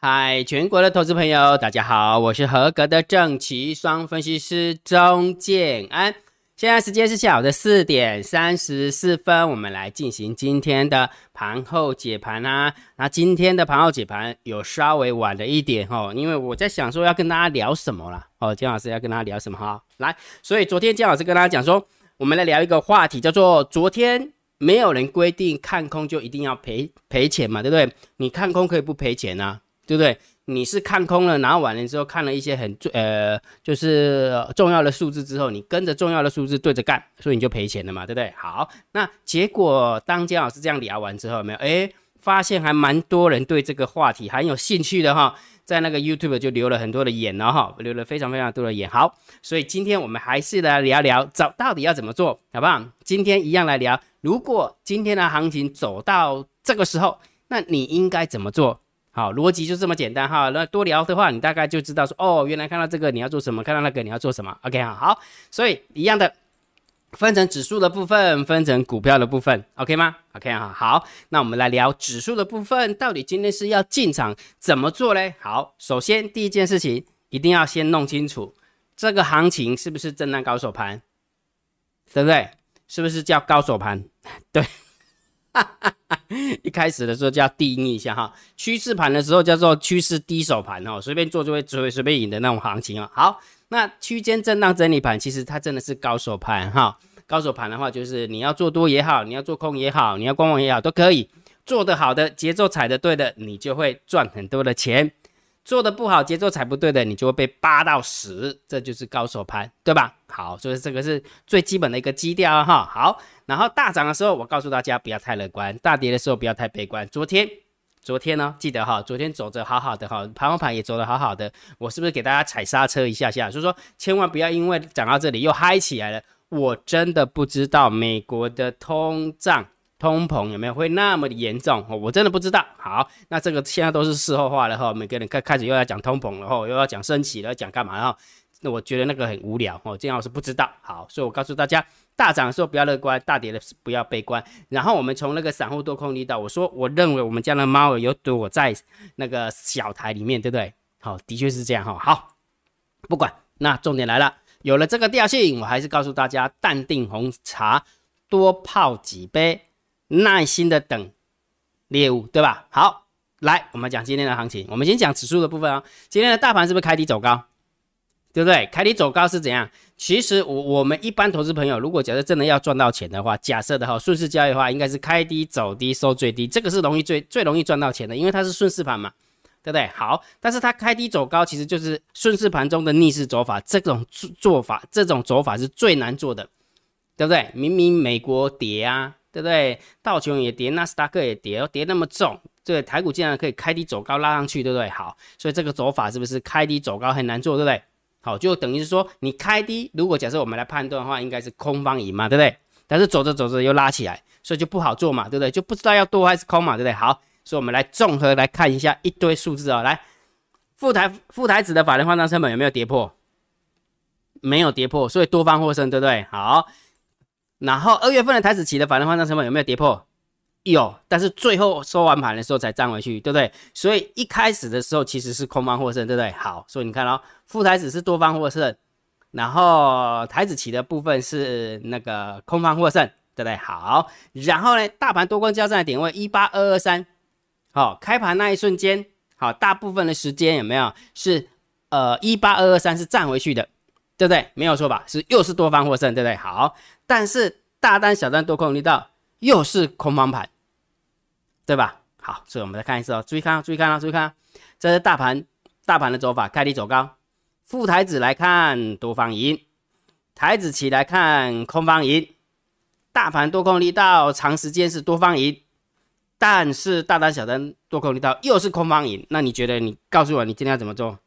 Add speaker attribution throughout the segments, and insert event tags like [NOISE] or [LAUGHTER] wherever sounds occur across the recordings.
Speaker 1: 嗨，全国的投资朋友，大家好，我是合格的正奇双分析师钟建安。现在时间是下午的四点三十四分，我们来进行今天的盘后解盘啊。那今天的盘后解盘有稍微晚了一点哦，因为我在想说要跟大家聊什么啦。哦，姜老师要跟大家聊什么哈？来，所以昨天姜老师跟大家讲说，我们来聊一个话题，叫做昨天没有人规定看空就一定要赔赔钱嘛，对不对？你看空可以不赔钱呐。对不对？你是看空了，然后完了之后看了一些很重呃，就是重要的数字之后，你跟着重要的数字对着干，所以你就赔钱了嘛，对不对？好，那结果当姜老师这样聊完之后，没有？哎，发现还蛮多人对这个话题很有兴趣的哈，在那个 YouTube 就留了很多的言了哈，留了非常非常多的言。好，所以今天我们还是来聊聊，找到底要怎么做好不好？今天一样来聊，如果今天的行情走到这个时候，那你应该怎么做？好，逻辑就这么简单哈。那多聊的话，你大概就知道说，哦，原来看到这个你要做什么，看到那个你要做什么。OK 哈，好，所以一样的，分成指数的部分，分成股票的部分，OK 吗？OK 哈，好，那我们来聊指数的部分，到底今天是要进场怎么做嘞？好，首先第一件事情一定要先弄清楚这个行情是不是震荡高手盘，对不对？是不是叫高手盘？[LAUGHS] 对。哈 [LAUGHS] 哈 [LAUGHS] 一开始的时候就要定义一下哈，趋势盘的时候叫做趋势低手盘哦，随便做就会只会随便赢的那种行情啊。好，那区间震荡整理盘其实它真的是高手盘哈，高手盘的话就是你要做多也好，你要做空也好，你要观望也好都可以，做得好的节奏踩得对的，你就会赚很多的钱。做的不好，节奏踩不对的，你就会被扒到死，这就是高手盘，对吧？好，所以这个是最基本的一个基调哈。好，然后大涨的时候，我告诉大家不要太乐观；大跌的时候不要太悲观。昨天，昨天呢，记得哈，昨天走着好好的哈，盘后盘也走得好好的，我是不是给大家踩刹车一下下？所以说，千万不要因为涨到这里又嗨起来了。我真的不知道美国的通胀。通膨有没有会那么的严重？我真的不知道。好，那这个现在都是事后话了哈。每个人开开始又要讲通膨了哈，又要讲升息了，讲干嘛哈？那我觉得那个很无聊哦。这样我是不知道。好，所以我告诉大家，大涨的时候不要乐观，大跌的不要悲观。然后我们从那个散户多空力道，我说我认为我们家的猫有躲在那个小台里面，对不对？好，的确是这样哈。好，不管，那重点来了，有了这个调性，我还是告诉大家，淡定红茶多泡几杯。耐心的等猎物，对吧？好，来，我们讲今天的行情。我们先讲指数的部分啊。今天的大盘是不是开低走高？对不对？开低走高是怎样？其实我我们一般投资朋友，如果假设真的要赚到钱的话，假设的哈，顺势交易的话，应该是开低走低收最低，这个是容易最最容易赚到钱的，因为它是顺势盘嘛，对不对？好，但是它开低走高，其实就是顺势盘中的逆势走法，这种做做法，这种走法是最难做的，对不对？明明美国跌啊。对不对？道琼也跌，纳斯达克也跌，跌那么重，对台股竟然可以开低走高拉上去，对不对？好，所以这个走法是不是开低走高很难做，对不对？好，就等于是说你开低，如果假设我们来判断的话，应该是空方赢嘛，对不对？但是走着走着又拉起来，所以就不好做嘛，对不对？就不知道要多还是空嘛，对不对？好，所以我们来综合来看一下一堆数字啊，来，副台副台子的法人换仓成本有没有跌破？没有跌破，所以多方获胜，对不对？好。然后二月份的台子期的反弹换仓成本有没有跌破？有，但是最后收完盘的时候才站回去，对不对？所以一开始的时候其实是空方获胜，对不对？好，所以你看哦，副台子是多方获胜，然后台子期的部分是那个空方获胜，对不对？好，然后呢，大盘多空交战的点位一八二二三，好，开盘那一瞬间，好，大部分的时间有没有是呃一八二二三是站回去的，对不对？没有错吧？是又是多方获胜，对不对？好。但是大单、小单多空力道又是空方盘，对吧？好，所以我们再看一次哦，注意看，注意看啊，注意看，这是大盘大盘的走法，开低走高。副台子来看多方赢，台子起来看空方赢。大盘多空力道长时间是多方赢，但是大单、小单多空力道又是空方赢。那你觉得？你告诉我，你今天要怎么做？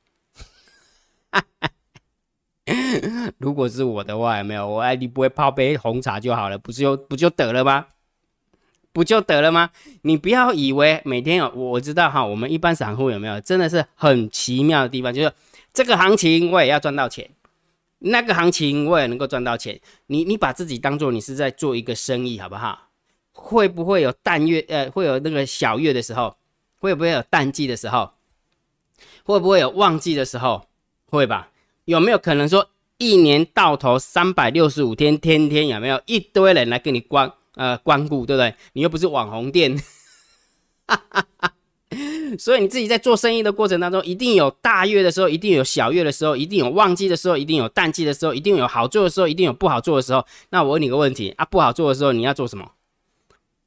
Speaker 1: [LAUGHS] 如果是我的话，有没有我哎，你不会泡杯红茶就好了，不就不就得了吗？不就得了吗？你不要以为每天有我知道哈，我们一般散户有没有真的是很奇妙的地方，就是这个行情我也要赚到钱，那个行情我也能够赚到钱。你你把自己当做你是在做一个生意，好不好？会不会有淡月呃，会有那个小月的时候，会不会有淡季的时候？会不会有旺季的时候？会吧？有没有可能说一年到头三百六十五天，天天有没有一堆人来跟你光呃光顾，对不对？你又不是网红店，哈哈哈所以你自己在做生意的过程当中，一定有大月的时候，一定有小月的时候，一定有旺季的时候，一定有淡季的时候，一定有好做的时候，一定有不好做的时候。那我问你个问题啊，不好做的时候你要做什么？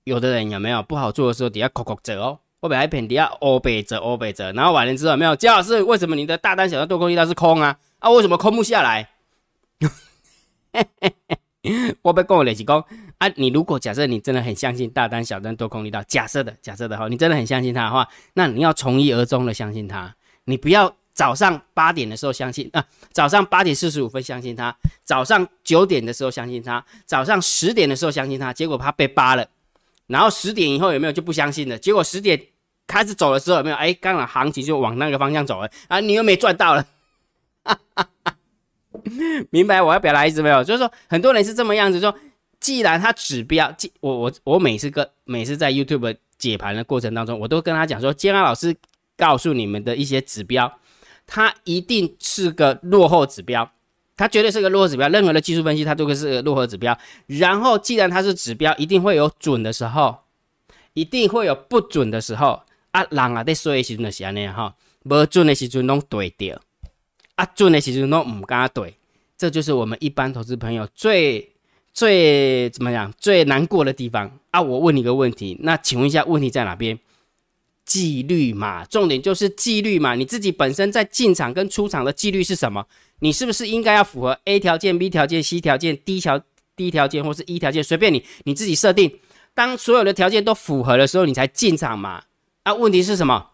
Speaker 1: 有的人有没有不好做的时候，底下扣扣折哦。我本来偏底下欧北折欧北折，然后完了之后没有，姜老师为什么你的大单小单多空一单是空啊？啊，为什么空不下来？[LAUGHS] 我被跟我联系讲啊，你如果假设你真的很相信大单小单多空力道，假设的假设的哈，你真的很相信他的话，那你要从一而终的相信他，你不要早上八点的时候相信啊，早上八点四十五分相信他，早上九点的时候相信他，早上十点的时候相信他，结果他被扒了，然后十点以后有没有就不相信了？结果十点。开始走的时候有没有？哎，刚好行情就往那个方向走了啊！你又没赚到了，哈哈哈 [LAUGHS] 明白我要表达意思没有？就是说很多人是这么样子说，既然他指标，我我我每次跟每次在 YouTube 解盘的过程当中，我都跟他讲说，建安老师告诉你们的一些指标，它一定是个落后指标，它绝对是个落后指标。任何的技术分析，它都会是个落后指标。然后，既然它是指标，一定会有准的时候，一定会有不准的时候。啊，人啊，在说的时阵就是安尼哈，无准的时阵拢对掉，啊，准的时阵拢唔敢对，这就是我们一般投资朋友最最怎么样最难过的地方啊！我问你个问题，那请问一下，问题在哪边？纪律嘛，重点就是纪律嘛。你自己本身在进场跟出场的纪律是什么？你是不是应该要符合 A 条件、B 条件、C 条件、D 条 D 条件或是 E 条件？随便你，你自己设定。当所有的条件都符合的时候，你才进场嘛。啊，问题是什么？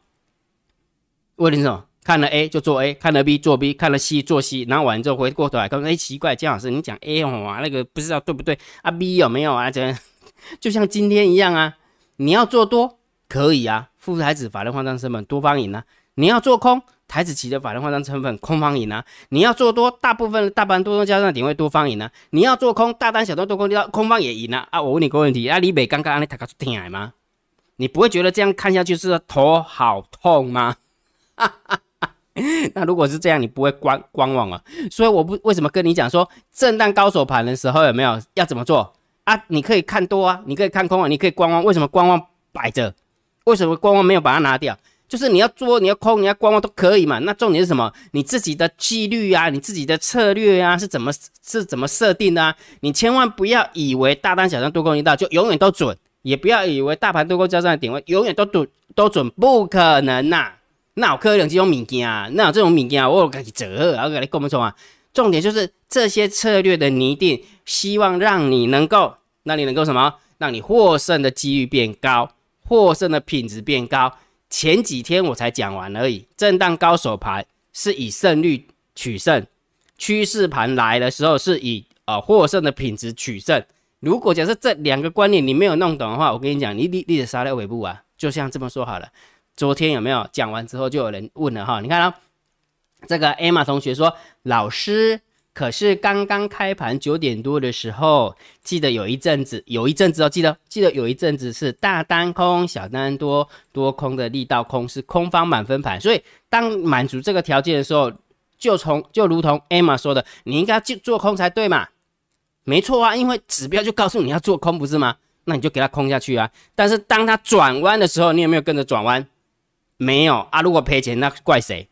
Speaker 1: 问题是什么？看了 A 就做 A，看了 B 做 B，看了 C 做 C，然后完之后回过头来看，哎，奇怪，姜老师，你讲 A 哦，那个不知道对不对？啊，B 有没有啊？这 [LAUGHS] 就像今天一样啊，你要做多可以啊，富台子法人换张成本多方赢啊，你要做空台子期的法人换张成本空方赢啊，你要做多大部分大盘多空加上点位多方赢啊，你要做空大单小单多空到空方也赢啊。啊，我问你个问题，啊，李北刚刚你他搞出天来吗？你不会觉得这样看下去是头好痛吗？哈 [LAUGHS] 哈 [LAUGHS] 那如果是这样，你不会观观望啊。所以我不为什么跟你讲说震荡高手盘的时候有没有要怎么做啊？你可以看多啊，你可以看空啊，你可以观望。为什么观望摆着？为什么观望没有把它拿掉？就是你要做，你要空，你要观望都可以嘛。那重点是什么？你自己的纪律啊，你自己的策略啊，是怎么是怎么设定的啊？你千万不要以为大单小单多空一道就永远都准。也不要以为大盘多空交战的点位永远都准都准，不可能呐！那有可能这种物件啊？那有这种物件，我给你折，然后给你讲不错啊。重点就是这些策略的拟定，希望让你能够，让你能够什么？让你获胜的几率变高，获胜的品质变高。前几天我才讲完而已，震荡高手盘是以胜率取胜，趋势盘来的时候是以呃获胜的品质取胜。如果假设这两个观念你没有弄懂的话，我跟你讲，你你你的杀在尾部啊，就像这么？说好了。昨天有没有讲完之后就有人问了哈？你看啊，这个艾玛同学说，老师，可是刚刚开盘九点多的时候，记得有一阵子，有一阵子哦，记得记得有一阵子是大单空，小单多，多空的力道空是空方满分盘，所以当满足这个条件的时候，就从就如同艾玛说的，你应该就做空才对嘛。没错啊，因为指标就告诉你要做空，不是吗？那你就给它空下去啊。但是当它转弯的时候，你有没有跟着转弯？没有啊。如果赔钱，那怪谁？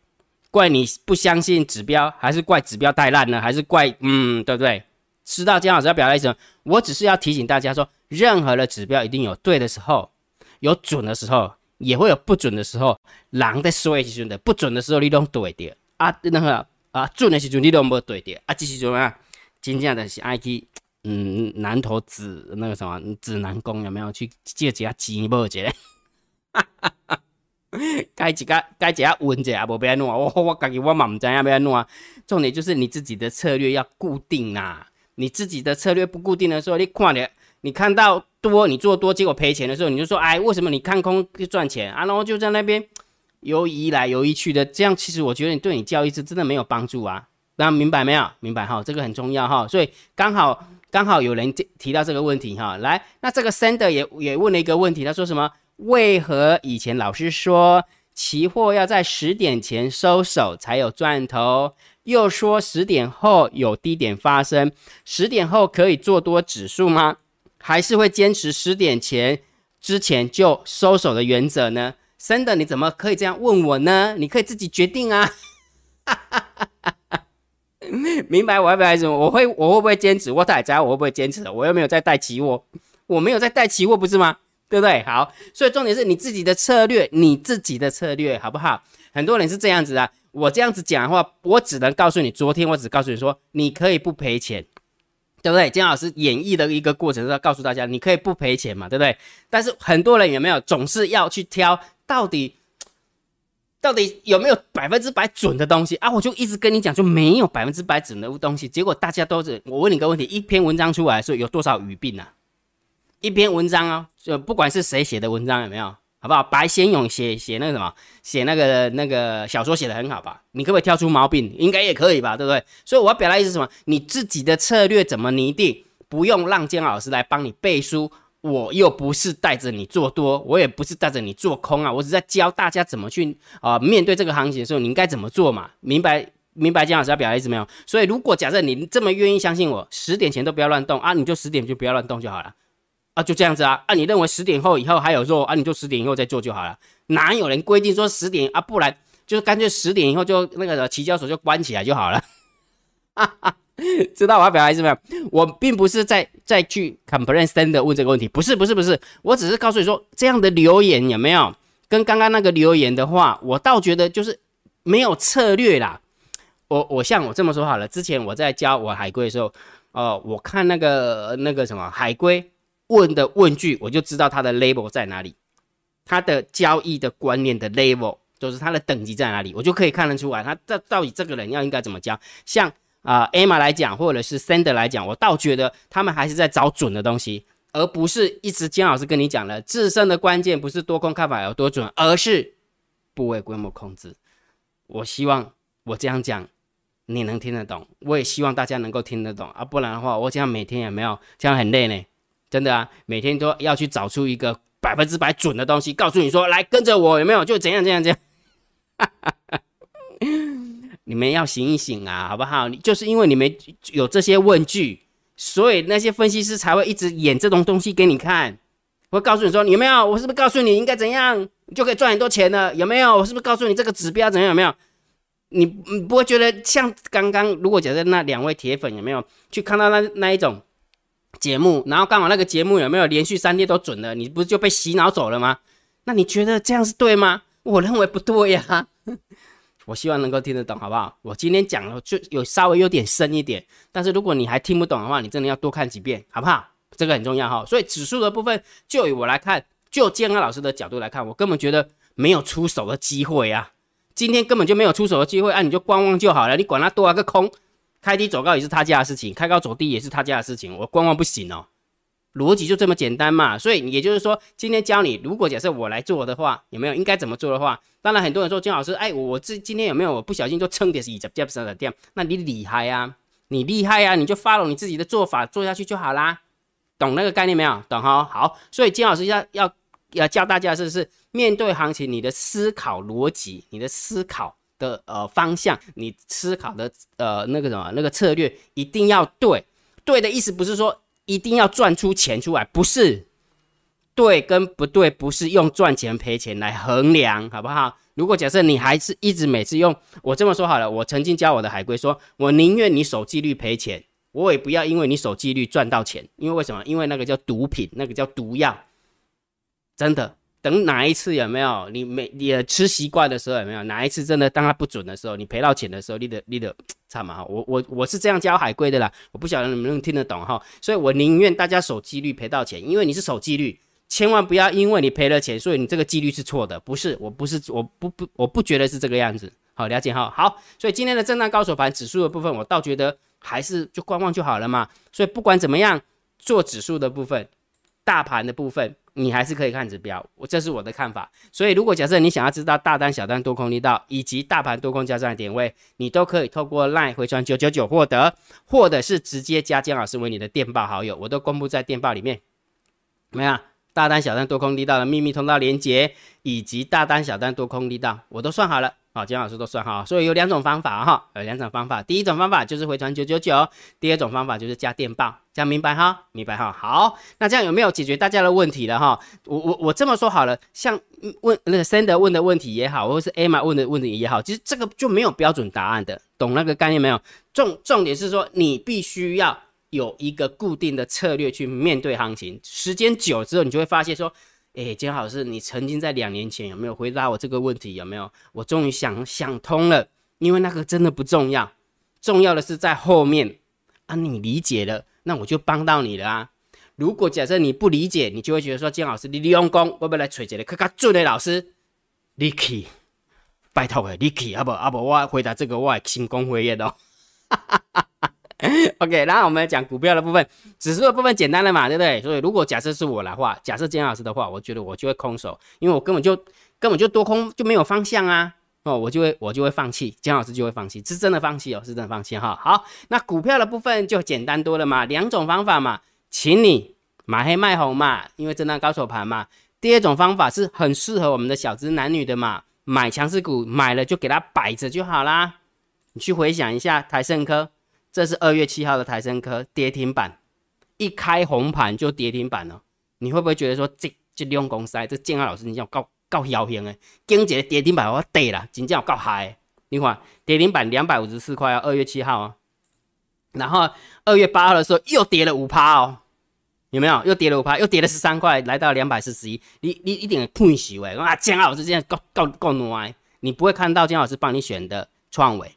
Speaker 1: 怪你不相信指标，还是怪指标太烂呢？还是怪嗯，对不对？知道姜老师要表达意思？我只是要提醒大家说，任何的指标一定有对的时候，有准的时候，也会有不准的时候。狼在说时阵的不准的时候，你都对的啊。那个啊，准的时候你都没对的啊，这是怎么样？今天的是 IT，嗯，南投指那个什么指南宫有没有去借几下钱无借？哈哈哈！[LAUGHS] 该几个该几下稳者啊，无要弄啊？我我感觉我嘛唔知影要弄啊。重点就是你自己的策略要固定呐。你自己的策略不固定的时候，你看了你看到多，你做多结果赔钱的时候，你就说哎，为什么你看空就赚钱啊？然后就在那边 [TSK] 游移来游移去的，这样其实我觉得你对你交易是真的没有帮助啊。那明白没有？明白哈，这个很重要哈。所以刚好刚好有人提到这个问题哈。来，那这个 sender 也也问了一个问题，他说什么？为何以前老师说期货要在十点前收手才有赚头，又说十点后有低点发生，十点后可以做多指数吗？还是会坚持十点前之前就收手的原则呢？真的，你怎么可以这样问我呢？你可以自己决定啊！[LAUGHS] 明白我要表达什么？我会我会不会坚持？我大家我会不会坚持？我又没有在带期货，我没有在带期货，不是吗？对不对？好，所以重点是你自己的策略，你自己的策略好不好？很多人是这样子的，我这样子讲的话，我只能告诉你，昨天我只告诉你说，你可以不赔钱，对不对？金老师演绎的一个过程是要告诉大家，你可以不赔钱嘛，对不对？但是很多人有没有总是要去挑到底？到底有没有百分之百准的东西啊？我就一直跟你讲，就没有百分之百准的东西。结果大家都是，我问你个问题：一篇文章出来说有多少语病啊？一篇文章哦，就不管是谁写的文章有没有，好不好？白先勇写写那个什么，写那个那个小说写的很好吧？你可不可以挑出毛病？应该也可以吧？对不对？所以我要表达意思什么？你自己的策略怎么拟定？不用让姜老师来帮你背书。我又不是带着你做多，我也不是带着你做空啊，我只在教大家怎么去啊面对这个行情的时候，你应该怎么做嘛？明白明白，姜老师要表达意思没有？所以如果假设你这么愿意相信我，十点前都不要乱动啊，你就十点就不要乱动就好了啊，就这样子啊。啊，你认为十点后以后还有肉啊，你就十点以后再做就好了，哪有人规定说十点啊，不然就是干脆十点以后就那个提交所就关起来就好了，[LAUGHS] 知道我要表达意思没有？我并不是在在去 complain 的问这个问题，不是不是不是，我只是告诉你说这样的留言有没有？跟刚刚那个留言的话，我倒觉得就是没有策略啦。我我像我这么说好了，之前我在教我海龟的时候，哦，我看那个那个什么海龟问的问句，我就知道它的 label 在哪里，它的交易的观念的 level 就是它的等级在哪里，我就可以看得出来，他这到底这个人要应该怎么教，像。啊，Emma 来讲，或者是 Sender 来讲，我倒觉得他们还是在找准的东西，而不是一直姜老师跟你讲了，自身的关键不是多空看法有多准，而是部位规模控制。我希望我这样讲你能听得懂，我也希望大家能够听得懂啊，不然的话，我这样每天也没有这样很累呢，真的啊，每天都要去找出一个百分之百准的东西，告诉你说，来跟着我，有没有？就怎样怎样怎样。[LAUGHS] 你们要醒一醒啊，好不好？你就是因为你们有这些问句，所以那些分析师才会一直演这种东西给你看。会告诉你说，有没有？我是不是告诉你应该怎样，就可以赚很多钱了？有没有？我是不是告诉你这个指标怎样？有没有？你你不会觉得像刚刚，如果假设那两位铁粉有没有去看到那那一种节目，然后刚好那个节目有没有连续三天都准了，你不是就被洗脑走了吗？那你觉得这样是对吗？我认为不对呀。[LAUGHS] 我希望能够听得懂，好不好？我今天讲了就有稍微有点深一点，但是如果你还听不懂的话，你真的要多看几遍，好不好？这个很重要哈。所以指数的部分，就以我来看，就健康老师的角度来看，我根本觉得没有出手的机会啊。今天根本就没有出手的机会，啊，你就观望就好了。你管它多少个空，开低走高也是他家的事情，开高走低也是他家的事情，我观望不行哦。逻辑就这么简单嘛，所以也就是说，今天教你，如果假设我来做的话，有没有应该怎么做的话？当然，很多人说金老师，哎，我这今天有没有我不小心就蹭点是一只跌不上的跌？那你厉害呀，你厉害呀，你就 follow 你自己的做法做下去就好啦，懂那个概念没有？懂哈？好，所以金老师要要要教大家是是面对行情，你的思考逻辑，你的思考的呃方向，你思考的呃那个什么那个策略一定要对，对的意思不是说。一定要赚出钱出来，不是对跟不对，不是用赚钱赔钱来衡量，好不好？如果假设你还是一直每次用我这么说好了，我曾经教我的海龟说，我宁愿你守纪律赔钱，我也不要因为你守纪律赚到钱，因为为什么？因为那个叫毒品，那个叫毒药，真的。等哪一次有没有？你每你吃习惯的时候有没有？哪一次真的当它不准的时候，你赔到钱的时候，你的你的惨嘛？我我我是这样教海龟的啦，我不晓得能不能听得懂哈，所以我宁愿大家守纪律赔到钱，因为你是守纪律，千万不要因为你赔了钱，所以你这个纪律是错的，不是，我不是，我不不我不觉得是这个样子，好了解哈，好，所以今天的震荡高手盘指数的部分，我倒觉得还是就观望就好了嘛，所以不管怎么样做指数的部分，大盘的部分。你还是可以看指标，我这是我的看法。所以，如果假设你想要知道大单、小单、多空力道以及大盘多空交战的点位，你都可以透过 LINE 回传九九九获得，或者是直接加姜老师为你的电报好友，我都公布在电报里面。怎么样？大单、小单、多空力道的秘密通道连接，以及大单、小单、多空力道，我都算好了。好，姜老师都算好，所以有两种方法哈，有两种方法。第一种方法就是回传九九九，第二种方法就是加电报，这样明白哈？明白哈？好，那这样有没有解决大家的问题了哈？我我我这么说好了，像问那个 Sender 问的问题也好，或者是 Emma 问的问题也好，其实这个就没有标准答案的，懂那个概念没有？重重点是说，你必须要有一个固定的策略去面对行情，时间久之后，你就会发现说。哎，金老师，你曾经在两年前有没有回答我这个问题？有没有？我终于想想通了，因为那个真的不重要，重要的是在后面啊。你理解了，那我就帮到你了啊。如果假设你不理解，你就会觉得说，金老师，你利用功，我不来锤一个更加准的老师，你去，拜托的，你去，阿不阿不，我回答这个，我也心功灰烟哦。[LAUGHS] OK，然后我们讲股票的部分，指数的部分简单了嘛，对不对？所以如果假设是我的话，假设姜老师的话，我觉得我就会空手，因为我根本就根本就多空就没有方向啊，哦，我就会我就会放弃，姜老师就会放弃，是真的放弃哦，是真的放弃哈。好，那股票的部分就简单多了嘛，两种方法嘛，请你买黑卖红嘛，因为震荡高手盘嘛。第二种方法是很适合我们的小资男女的嘛，买强势股买了就给它摆着就好啦。你去回想一下台盛科。这是二月七号的台升科跌停板，一开红盘就跌停板了。你会不会觉得说这这用公司这建安老师你叫够够妖型诶？今日跌停板我跌了，真正够嗨！你看跌停板两百五十四块啊，二月七号啊，然后二月八号的时候又跌了五趴哦，有没有？又跌了五趴，又跌了十三块，来到两百四十一。你你一点喷死喂！啊，建安老师这样够够够暖，你不会看到建安老师帮你选的创伟。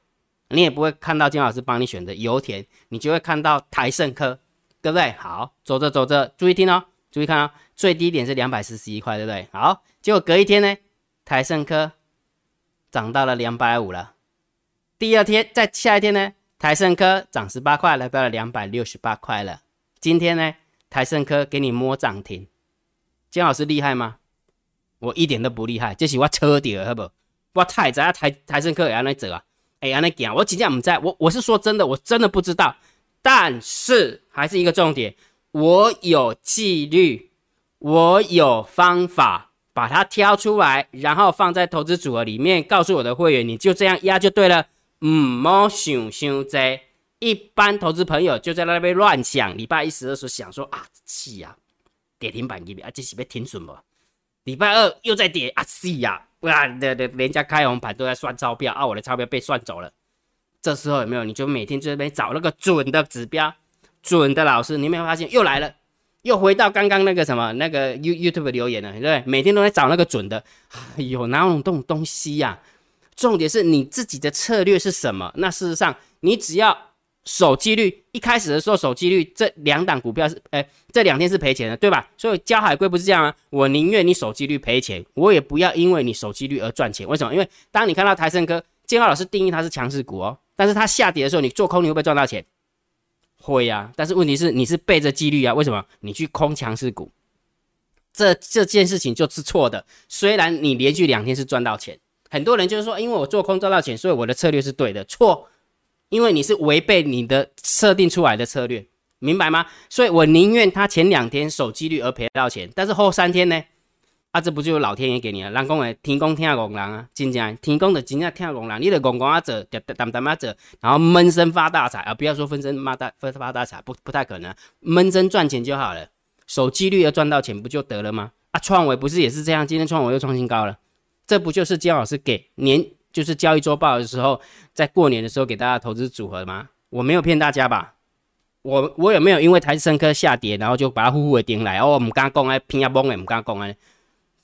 Speaker 1: 你也不会看到金老师帮你选的油田，你就会看到台盛科，对不对？好，走着走着，注意听哦，注意看哦，最低点是两百四十一块，对不对？好，结果隔一天呢，台盛科涨到了两百五了。第二天，在下一天呢，台盛科涨十八块，来到了两百六十八块了。今天呢，台盛科给你摸涨停，金老师厉害吗？我一点都不厉害，这是我车底好不？我太在台台盛科也安尼走啊。哎呀，那讲我今天不在，我我是说真的，我真的不知道。但是还是一个重点，我有纪律，我有方法，把它挑出来，然后放在投资组合里面，告诉我的会员，你就这样压就对了。嗯，莫想想在一般投资朋友就在那边乱想。礼拜一十二时候想说啊，气呀，跌停板这边啊，这是被停损不？礼拜二又在跌啊，是呀。哇，对对，人家开红盘都在算钞票啊，我的钞票被算走了。这时候有没有？你就每天就在那边找那个准的指标，准的老师，你有没有发现又来了？又回到刚刚那个什么那个 You YouTube 留言了，对不对？每天都在找那个准的。哎呦，哪有这种东西呀？重点是你自己的策略是什么？那事实上，你只要。守纪律，一开始的时候守纪律，这两档股票是，哎，这两天是赔钱的，对吧？所以交海龟不是这样啊，我宁愿你守纪律赔钱，我也不要因为你守纪律而赚钱。为什么？因为当你看到台盛科，建浩老师定义它是强势股哦，但是它下跌的时候，你做空你会不会赚到钱？会呀，但是问题是你是背着纪律啊，为什么？你去空强势股，这这件事情就是错的。虽然你连续两天是赚到钱，很多人就是说，因为我做空赚到钱，所以我的策略是对的，错。因为你是违背你的设定出来的策略，明白吗？所以我宁愿他前两天守纪律而赔到钱，但是后三天呢？啊，这不就老天爷给你了？人讲的天公听公人啊，真正天公的真正听公人，你的公公啊走，淡淡啊走，然后闷声发大财啊！不要说分身发大发发大财，不不太可能，闷声赚钱就好了，守纪律而赚到钱不就得了吗？啊，创维不是也是这样？今天创维又创新高了，这不就是姜老师给年？就是交易周报的时候，在过年的时候给大家投资组合吗？我没有骗大家吧？我我有没有因为台升科下跌，然后就把它呼呼的顶来？哦，我们刚刚讲哎，拼下崩哎，我们刚刚讲哎，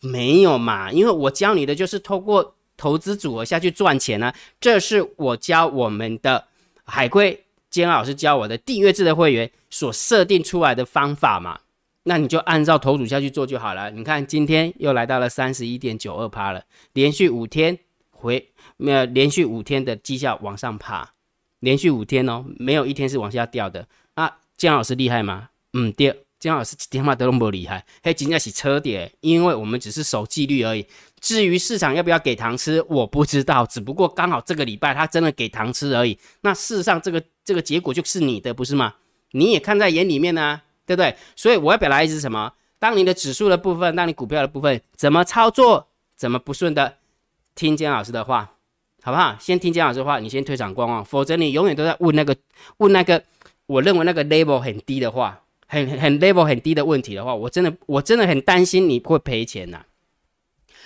Speaker 1: 没有嘛？因为我教你的就是透过投资组合下去赚钱呢，这是我教我们的海龟坚老师教我的订阅制的会员所设定出来的方法嘛。那你就按照投组下去做就好了。你看今天又来到了三十一点九二趴了，连续五天回。没有连续五天的绩效往上爬，连续五天哦，没有一天是往下掉的。那姜老师厉害吗？嗯，第二，姜老师一点嘛都不厉害，嘿，真正是车跌，因为我们只是守纪律而已。至于市场要不要给糖吃，我不知道，只不过刚好这个礼拜他真的给糖吃而已。那事实上，这个这个结果就是你的，不是吗？你也看在眼里面呢，对不对？所以我要表达意思是什么？当你的指数的部分，当你股票的部分怎么操作，怎么不顺的，听姜老师的话，好不好？先听姜老师的话，你先退场观望，否则你永远都在问那个问那个，我认为那个 level 很低的话，很很 level 很低的问题的话，我真的我真的很担心你会赔钱呐。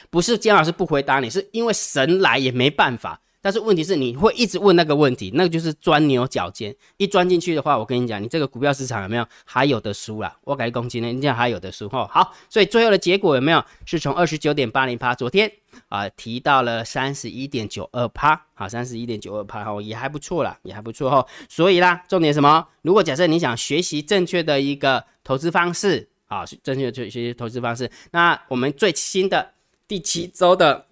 Speaker 1: 不是姜老师不回答你，是因为神来也没办法。但是问题是，你会一直问那个问题，那个就是钻牛角尖。一钻进去的话，我跟你讲，你这个股票市场有没有还有的输啦？我改攻击呢，你讲还有的输哈。好，所以最后的结果有没有？是从二十九点八零趴，昨天啊提到了三十一点九二趴，好，三十一点九二趴哈，也还不错啦，也还不错哈。所以啦，重点什么？如果假设你想学习正确的一个投资方式，啊，正确的学习投资方式，那我们最新的第七周的。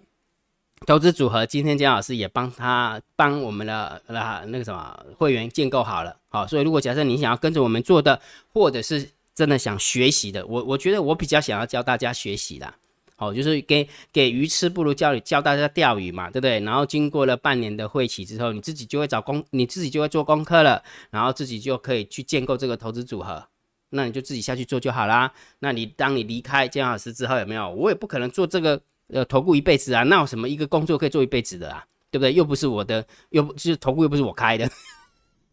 Speaker 1: 投资组合，今天姜老师也帮他帮我们的那那个什么会员建构好了，好，所以如果假设你想要跟着我们做的，或者是真的想学习的，我我觉得我比较想要教大家学习的，好，就是给给鱼吃不如教教大家钓鱼嘛，对不对？然后经过了半年的会期之后，你自己就会找功，你自己就会做功课了，然后自己就可以去建构这个投资组合，那你就自己下去做就好啦。那你当你离开姜老师之后，有没有？我也不可能做这个。呃，投顾一辈子啊，那有什么一个工作可以做一辈子的啊？对不对？又不是我的，又不是投顾，又不是我开的，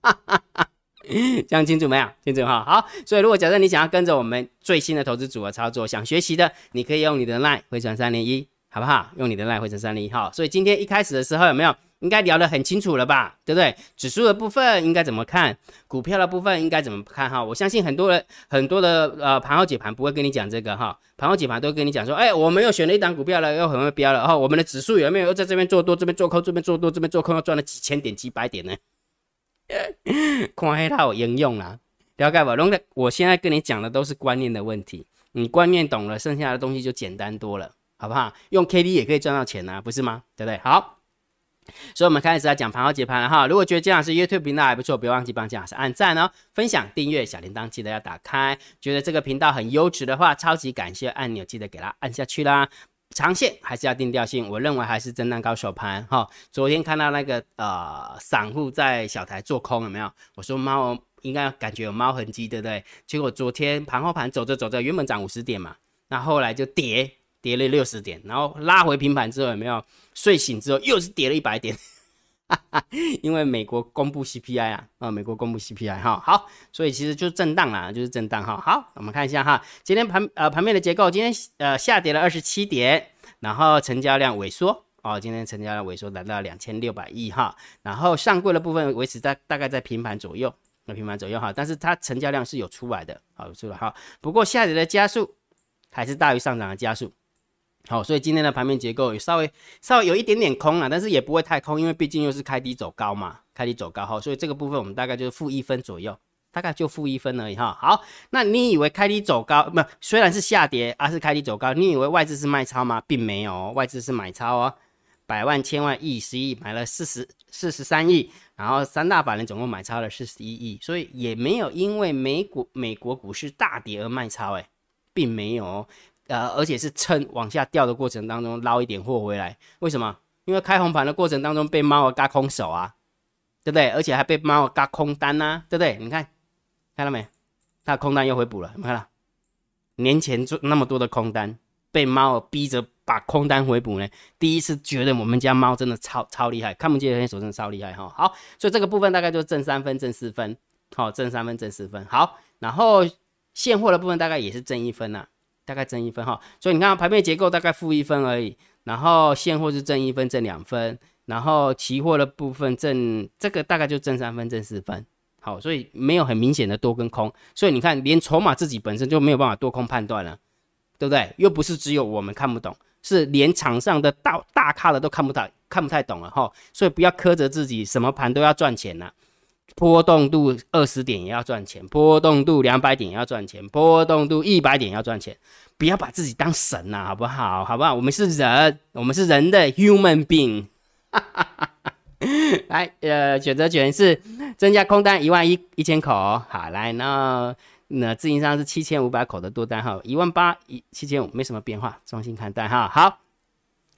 Speaker 1: [LAUGHS] 这样清楚没有？清楚哈。好，所以如果假设你想要跟着我们最新的投资组合操作，想学习的，你可以用你的 line 回传三零一，好不好？用你的赖回传三零一号。所以今天一开始的时候有没有？应该聊得很清楚了吧，对不对？指数的部分应该怎么看？股票的部分应该怎么看？哈，我相信很多人很多的呃盘后解盘不会跟你讲这个哈，盘后解盘都跟你讲说，哎，我们又选了一档股票了，又很会标了，哈，我们的指数有没有又在这边做多，这边做空，这边做多，这边做空，又赚了几千点、几百点呢？[LAUGHS] 看黑套应用啦，了解吧？龙的，我现在跟你讲的都是观念的问题，你观念懂了，剩下的东西就简单多了，好不好？用 K D 也可以赚到钱呐，不是吗？对不对？好。所以，我们开始来讲盘后解盘了哈。如果觉得姜老师 YouTube 频道还不错，不要忘记帮姜老师按赞哦，分享、订阅、小铃铛记得要打开。觉得这个频道很优质的话，超级感谢按钮记得给它按下去啦。长线还是要定调性，我认为还是震荡高手盘哈。昨天看到那个呃散户在小台做空有没有？我说猫应该感觉有猫痕迹，对不对？结果昨天盘后盘走着走着，原本涨五十点嘛，那后来就跌。跌了六十点，然后拉回平盘之后有没有睡醒之后又是跌了一百点？[LAUGHS] 因为美国公布 CPI 啊，啊，美国公布 CPI 哈，好，所以其实就是震荡啦，就是震荡哈。好，我们看一下哈，今天盘呃盘面的结构，今天呃下跌了二十七点，然后成交量萎缩哦，今天成交量萎缩来到两千六百亿哈，然后上柜的部分维持在大概在平盘左右，那平盘左右哈，但是它成交量是有出来的，好出来哈，不过下跌的加速还是大于上涨的加速。好，所以今天的盘面结构也稍微稍微有一点点空啊，但是也不会太空，因为毕竟又是开低走高嘛，开低走高哈，所以这个部分我们大概就是负一分左右，大概就负一分而已哈。好，那你以为开低走高，不，虽然是下跌，而是开低走高，你以为外资是卖超吗？并没有，外资是买超哦，百万、千万、亿、十亿买了四十四十三亿，然后三大法人总共买超了四十一亿，所以也没有因为美股美国股市大跌而卖超，哎，并没有。呃，而且是趁往下掉的过程当中捞一点货回来，为什么？因为开红盘的过程当中被猫儿嘎空手啊，对不对？而且还被猫儿嘎空单呐，对不对？你看，看到没？它空单又回补了，你看到？年前做那么多的空单，被猫儿逼着把空单回补呢。第一次觉得我们家猫真的超超厉害，看不见的手真的超厉害哈。好，所以这个部分大概就正三分、正四分，好，正三分、正四分。好，然后现货的部分大概也是正一分呐。大概挣一分哈，所以你看盘面结构大概负一分而已，然后现货是挣一分、挣两分，然后期货的部分挣这个大概就挣三分、挣四分，好，所以没有很明显的多跟空，所以你看连筹码自己本身就没有办法多空判断了，对不对？又不是只有我们看不懂，是连场上的大大咖的都看不太看不太懂了哈，所以不要苛责自己，什么盘都要赚钱呐。波动度二十点也要赚钱，波动度两百点也要赚钱，波动度一百点也要赚钱，不要把自己当神呐，好不好？好不好？我们是人，我们是人的 human being。[LAUGHS] 来，呃，选择权是增加空单一万一一千口，好，来，那那自营商是七千五百口的多单哈，一万八一七千五没什么变化，重新看待哈，好。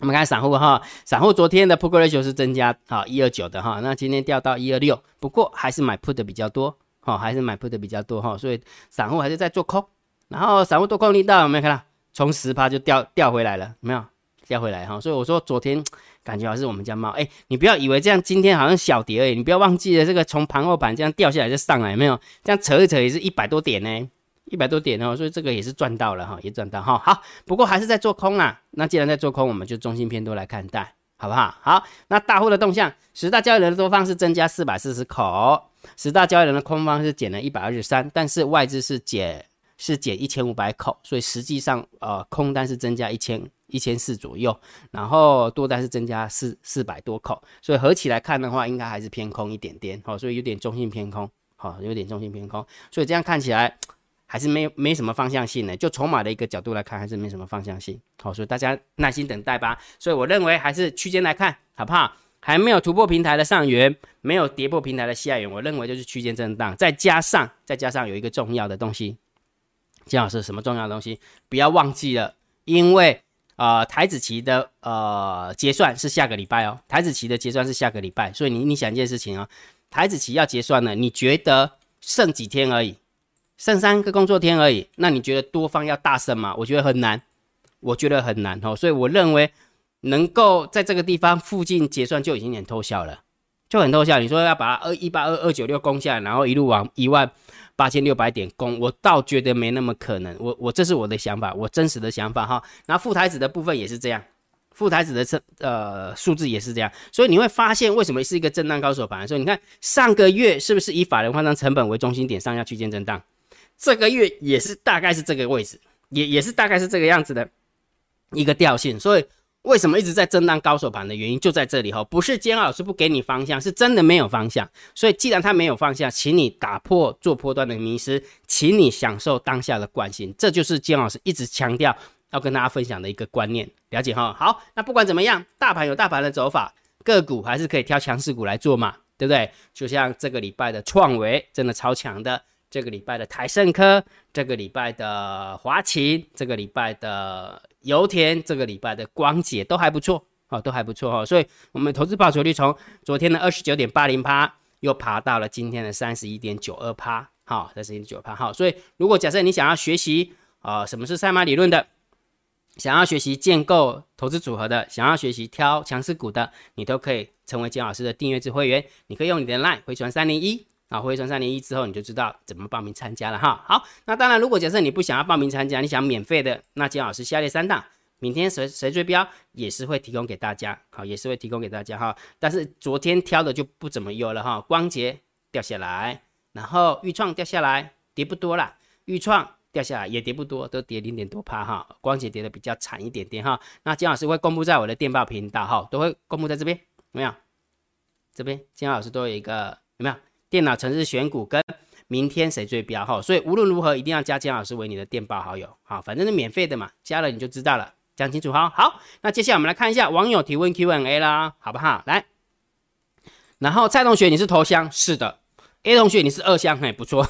Speaker 1: 我们看散户哈，散户昨天的 put 要求是增加好一二九的哈，那今天掉到一二六，不过还是买 put 的比较多哈，还是买 put 的比较多哈，所以散户还是在做空，然后散户多空力道有没有看到？从十趴就掉掉回来了，没有掉回来哈。所以我说昨天感觉还是我们家猫，哎，你不要以为这样今天好像小跌而已，你不要忘记了这个从盘后盘这样掉下来就上来，没有这样扯一扯也是一百多点呢，一百多点哦，所以这个也是赚到了哈，也赚到哈。好，不过还是在做空啊。那既然在做空，我们就中性偏多来看待，好不好？好，那大户的动向，十大交易人的多方是增加四百四十口，十大交易人的空方是减了一百二十三，但是外资是减。是减一千五百口，所以实际上呃空单是增加一千一千四左右，然后多单是增加四四百多口，所以合起来看的话，应该还是偏空一点点，好，所以有点中性偏空，好，有点中性偏空，所以这样看起来还是没没什么方向性的，就筹码的一个角度来看，还是没什么方向性，好，所以大家耐心等待吧。所以我认为还是区间来看，好不好？还没有突破平台的上缘，没有跌破平台的下缘，我认为就是区间震荡，再加上再加上有一个重要的东西。姜老师，什么重要的东西不要忘记了？因为呃台子期的呃结算是下个礼拜哦，台子期的结算是下个礼拜，所以你你想一件事情哦，台子期要结算了，你觉得剩几天而已，剩三个工作天而已，那你觉得多方要大胜吗？我觉得很难，我觉得很难哦，所以我认为能够在这个地方附近结算就已经很偷笑了，就很偷笑。你说要把二一八二二九六攻下来，然后一路往一万。八千六百点攻，我倒觉得没那么可能。我我这是我的想法，我真实的想法哈。那副台子的部分也是这样，副台子的这呃数字也是这样，所以你会发现为什么是一个震荡高手盘。所以你看上个月是不是以法人换算成本为中心点上下区间震荡？这个月也是大概是这个位置，也也是大概是这个样子的一个调性，所以。为什么一直在震荡高手盘的原因就在这里哈，不是监老师不给你方向，是真的没有方向。所以既然他没有方向，请你打破做波段的迷失，请你享受当下的惯性，这就是监老师一直强调要跟大家分享的一个观念，了解哈。好，那不管怎么样，大盘有大盘的走法，个股还是可以挑强势股来做嘛，对不对？就像这个礼拜的创维，真的超强的。这个礼拜的台盛科，这个礼拜的华勤，这个礼拜的油田，这个礼拜的光解都还不错哦，都还不错哈。所以，我们投资报酬率从昨天的二十九点八零趴，又爬到了今天的三十一点九二趴，好，三十一点九趴，好。所以，如果假设你想要学习啊，什么是赛马理论的，想要学习建构投资组合的，想要学习挑强势股的，你都可以成为金老师的订阅制会员。你可以用你的 LINE 回传三零一。啊，回传三零一之后，你就知道怎么报名参加了哈。好，那当然，如果假设你不想要报名参加，你想免费的，那金老师下列三档，明天谁谁追标也是会提供给大家，好，也是会提供给大家哈。但是昨天挑的就不怎么优了哈，光洁掉下来，然后豫创掉下来，跌不多啦，豫创掉下来也跌不多，都跌零点多趴哈，光洁跌的比较惨一点点哈。那金老师会公布在我的电报频道哈，都会公布在这边，有没有？这边金老师都有一个，有没有？电脑城市选股跟明天谁最标哈，所以无论如何一定要加姜老师为你的电报好友，好，反正是免费的嘛，加了你就知道了，讲清楚哈。好，那接下来我们来看一下网友提问 Q&A 啦，好不好？来，然后蔡同学你是头香，是的，A 同学你是二香，嘿，不错，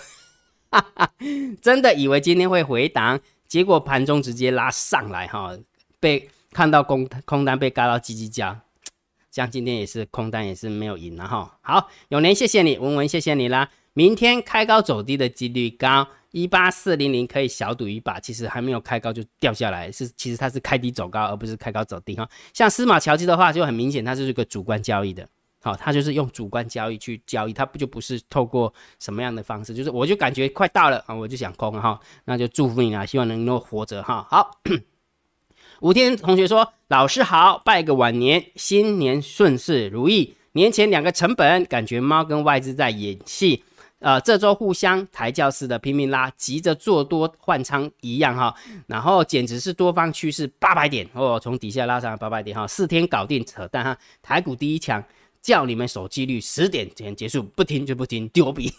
Speaker 1: 哈哈，真的以为今天会回档，结果盘中直接拉上来哈，被看到空空单被嘎到叽叽叫。像今天也是空单，也是没有赢了哈。好，永年谢谢你，文文谢谢你啦。明天开高走低的几率高，一八四零零可以小赌一把。其实还没有开高就掉下来，是其实它是开低走高，而不是开高走低哈。像司马乔基的话，就很明显，它就是个主观交易的，好，它就是用主观交易去交易，它不就不是透过什么样的方式，就是我就感觉快到了啊，我就想空哈，那就祝福你啊，希望能够活着哈。好。吴天同学说：“老师好，拜个晚年，新年顺事如意。年前两个成本，感觉猫跟外资在演戏，呃，这周互相抬轿似的拼命拉，急着做多换仓一样哈。然后简直是多方趋势八百点哦，从底下拉上八百点哈，四天搞定扯淡哈。台股第一强，叫你们守纪律，十点前结束，不听就不听，丢笔。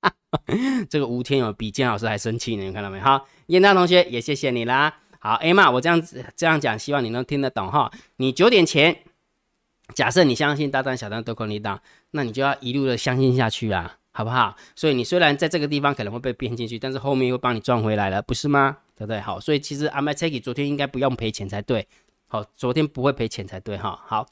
Speaker 1: [LAUGHS] 这个吴天有比建老师还生气呢，你看到没？好，燕大同学也谢谢你啦。”好，Emma，我这样子这样讲，希望你能听得懂哈。你九点前，假设你相信大单、小单都空你档，那你就要一路的相信下去啊，好不好？所以你虽然在这个地方可能会被编进去，但是后面又帮你赚回来了，不是吗？对不对？好，所以其实阿麦 c k 昨天应该不用赔钱才对，好，昨天不会赔钱才对哈。好，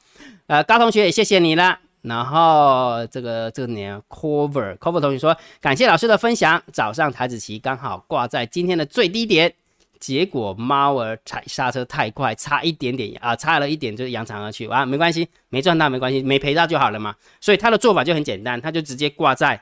Speaker 1: 呃，高同学也谢谢你了。然后这个这个年 cover cover 同学说，感谢老师的分享。早上台子棋刚好挂在今天的最低点，结果猫儿踩刹车太快，差一点点啊，差了一点就扬长而去啊，没关系，没赚到没关系，没赔到就好了嘛。所以他的做法就很简单，他就直接挂在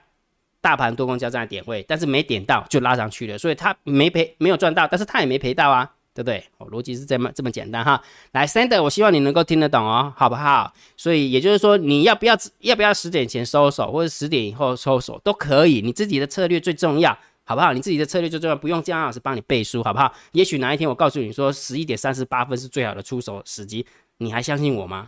Speaker 1: 大盘多空交战的点位，但是没点到就拉上去了，所以他没赔没有赚到，但是他也没赔到啊。对不对？哦，逻辑是这么这么简单哈。来，Sander，我希望你能够听得懂哦，好不好？所以也就是说，你要不要要不要十点前收手，或者十点以后收手都可以，你自己的策略最重要，好不好？你自己的策略最重要，不用姜老师帮你背书，好不好？也许哪一天我告诉你说十一点三十八分是最好的出手时机，你还相信我吗？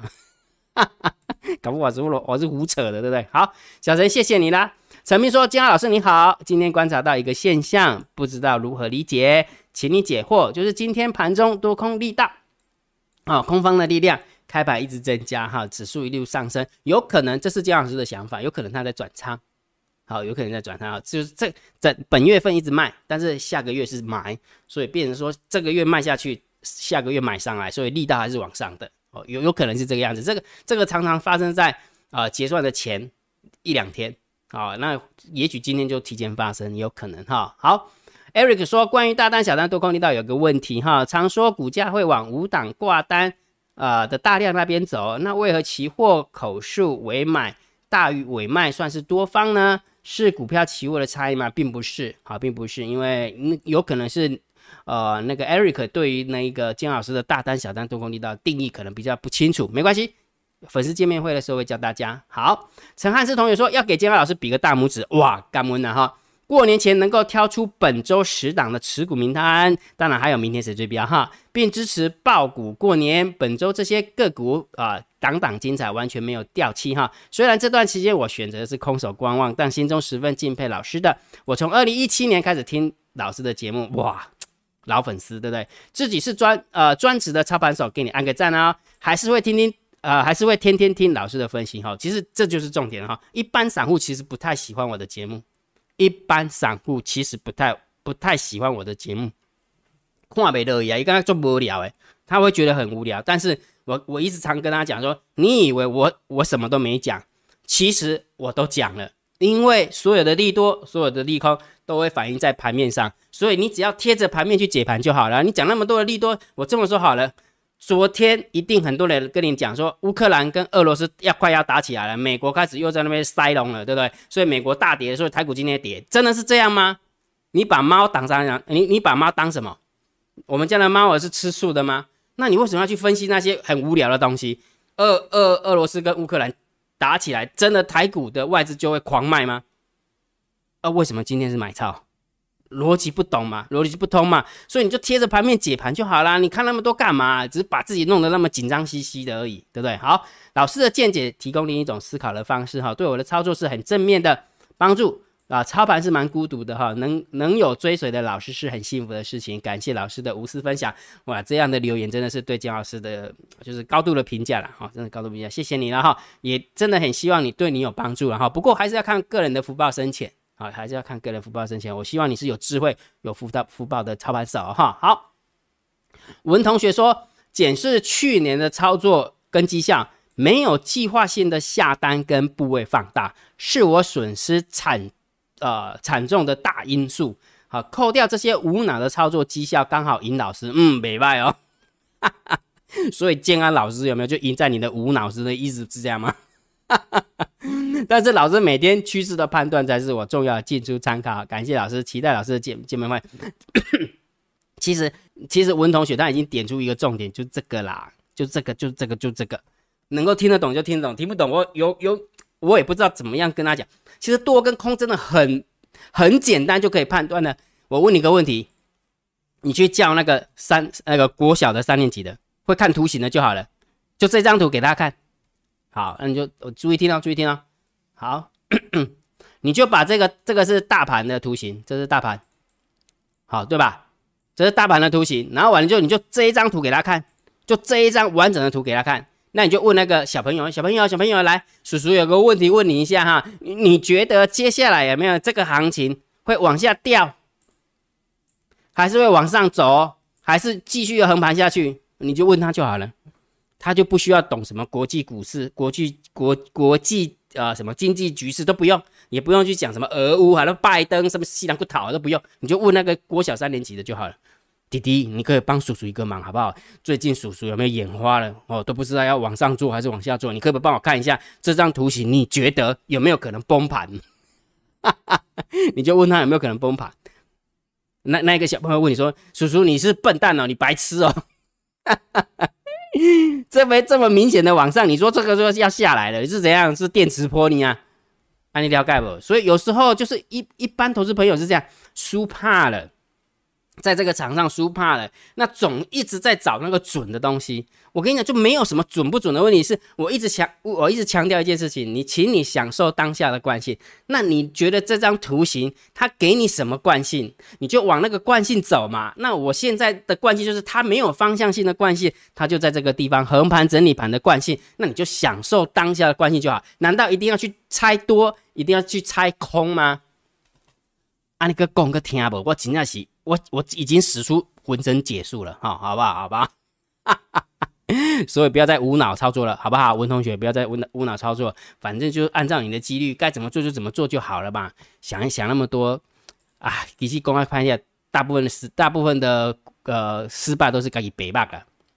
Speaker 1: [LAUGHS] 搞不好是我我是胡扯的，对不对？好，小陈，谢谢你啦。陈明说：“姜老师你好，今天观察到一个现象，不知道如何理解。”请你解惑，就是今天盘中多空力大，啊，空方的力量开盘一直增加，哈，指数一路上升，有可能这是姜老师的想法，有可能他在转仓，好，有可能在转仓，就是这在本月份一直卖，但是下个月是买，所以变成说这个月卖下去，下个月买上来，所以力道还是往上的，哦，有有可能是这个样子，这个这个常常发生在啊结算的前一两天，啊，那也许今天就提前发生，有可能哈，好。Eric 说：“关于大单、小单多空力道有个问题哈，常说股价会往五档挂单啊的大量那边走，那为何期货口数尾买大于尾卖算是多方呢？是股票期货的差异吗？并不是，好，并不是，因为有可能是呃那个 Eric 对于那一个金老师的大单、小单多空力道定义可能比较不清楚，没关系，粉丝见面会的时候会教大家。好，陈汉斯同学说要给金老师比个大拇指，哇，干温了哈。”过年前能够挑出本周十档的持股名单，当然还有明天谁最标哈，并支持爆股过年。本周这些个股啊，档档精彩，完全没有掉漆哈。虽然这段期间我选择的是空手观望，但心中十分敬佩老师的。我从二零一七年开始听老师的节目，哇，老粉丝对不对？自己是专呃专职的操盘手，给你按个赞啊！还是会听听呃，还是会天天听老师的分析哈。其实这就是重点哈。一般散户其实不太喜欢我的节目。一般散户其实不太不太喜欢我的节目，看没乐意啊，一个做无聊诶，他会觉得很无聊。但是我我一直常跟他讲说，你以为我我什么都没讲，其实我都讲了，因为所有的利多，所有的利空都会反映在盘面上，所以你只要贴着盘面去解盘就好了。你讲那么多的利多，我这么说好了。昨天一定很多人跟你讲说，乌克兰跟俄罗斯要快要打起来了，美国开始又在那边塞隆了，对不对？所以美国大跌，所以台股今天跌，真的是这样吗？你把猫当啥？你你把猫当什么？我们家的猫儿是吃素的吗？那你为什么要去分析那些很无聊的东西？俄俄俄罗斯跟乌克兰打起来，真的台股的外资就会狂卖吗？啊，为什么今天是买超？逻辑不懂嘛，逻辑不通嘛，所以你就贴着盘面解盘就好啦。你看那么多干嘛？只是把自己弄得那么紧张兮兮的而已，对不对？好，老师的见解提供另一种思考的方式哈，对我的操作是很正面的帮助啊。操盘是蛮孤独的哈，能能有追随的老师是很幸福的事情。感谢老师的无私分享，哇，这样的留言真的是对姜老师的就是高度的评价了哈，真的高度评价，谢谢你了哈，也真的很希望你对你有帮助了哈。不过还是要看个人的福报深浅。好，还是要看个人福报深浅。我希望你是有智慧、有福报福报的操盘手哈。好，文同学说，检视去年的操作跟绩效，没有计划性的下单跟部位放大，是我损失惨呃惨重的大因素。好，扣掉这些无脑的操作绩效，刚好赢老师，嗯，没败哦。[LAUGHS] 所以建安老师有没有就赢在你的无脑师的意思是这样吗？哈 [LAUGHS] 哈但是老师每天趋势的判断才是我重要的进出参考。感谢老师，期待老师的见见面会。[COUGHS] 其实其实文同学他已经点出一个重点，就这个啦，就这个就这个就这个，能够听得懂就听得懂，听不懂我有有我也不知道怎么样跟他讲。其实多跟空真的很很简单就可以判断的。我问你个问题，你去叫那个三那个国小的三年级的会看图形的就好了，就这张图给大家看。好，那你就注意听哦，注意听哦。好，[COUGHS] 你就把这个这个是大盘的图形，这是大盘，好对吧？这是大盘的图形，然后完了之后，你就这一张图给他看，就这一张完整的图给他看。那你就问那个小朋友，小朋友，小朋友来，叔叔有个问题问你一下哈，你觉得接下来有没有这个行情会往下掉，还是会往上走，还是继续横盘下去？你就问他就好了。他就不需要懂什么国际股市、国际国国际呃什么经济局势都不用，也不用去讲什么俄乌还有拜登什么西南不讨都不用，你就问那个国小三年级的就好了。弟弟，你可以帮叔叔一个忙好不好？最近叔叔有没有眼花了？哦，都不知道要往上做还是往下做，你可不可以帮我看一下这张图形？你觉得有没有可能崩盘？[LAUGHS] 你就问他有没有可能崩盘。那那个小朋友问你说：“叔叔，你是笨蛋哦，你白痴哦。” [LAUGHS] [LAUGHS] 这没这么明显的往上，你说这个说要下来了，是怎样？是电磁波你啊？啊，你了解不？所以有时候就是一一般投资朋友是这样，输怕了。在这个场上输怕了，那总一直在找那个准的东西。我跟你讲，就没有什么准不准的问题。是我一直强，我一直强调一件事情：你，请你享受当下的惯性。那你觉得这张图形它给你什么惯性，你就往那个惯性走嘛。那我现在的惯性就是它没有方向性的惯性，它就在这个地方横盘整理盘的惯性。那你就享受当下的惯性就好。难道一定要去猜多，一定要去猜空吗？啊，你个讲个听不？我真的是。我我已经使出浑身解数了哈，好不好？好吧，[LAUGHS] 所以不要再无脑操作了，好不好？文同学，不要再无脑无脑操作，反正就按照你的几率该怎么做就怎么做就好了嘛。想一想那么多啊，仔细公开看一下，大部分的失大部分的呃失败都是自己白 bug。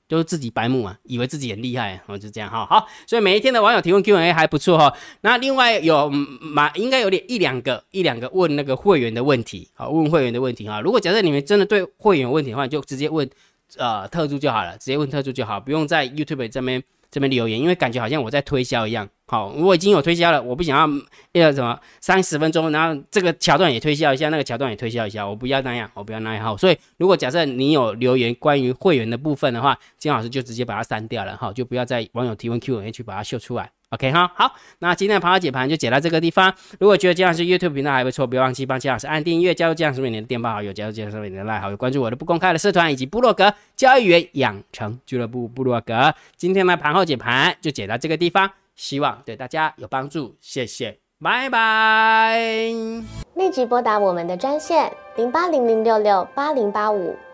Speaker 1: 就是自己白目啊，以为自己很厉害，我就这样哈。好，所以每一天的网友提问 Q&A 还不错哈。那另外有嘛应该有点一两个一两个问那个会员的问题，好，问会员的问题哈。如果假设你们真的对会员有问题的话，就直接问呃特助就好了，直接问特助就好，不用在 YouTube 这边。这边留言，因为感觉好像我在推销一样。好，我已经有推销了，我不想要要什么三十分钟，然后这个桥段也推销一下，那个桥段也推销一下，我不要那样，我不要那样。好，所以如果假设你有留言关于会员的部分的话，金老师就直接把它删掉了。好，就不要在网友提问 Q&A 去把它秀出来。OK 哈，好，那今天的盘后解盘就解到这个地方。如果觉得姜老师 YouTube 频道还不错，别忘记帮姜老师按订阅，加入姜老师每年的电报好友，加入姜老师每年的赖好友，关注我的不公开的社团以及部落格交易员养成俱乐部部落格。今天的盘后解盘就解到这个地方，希望对大家有帮助，谢谢，拜拜。立即拨打我们的专线零八零零六六八零八五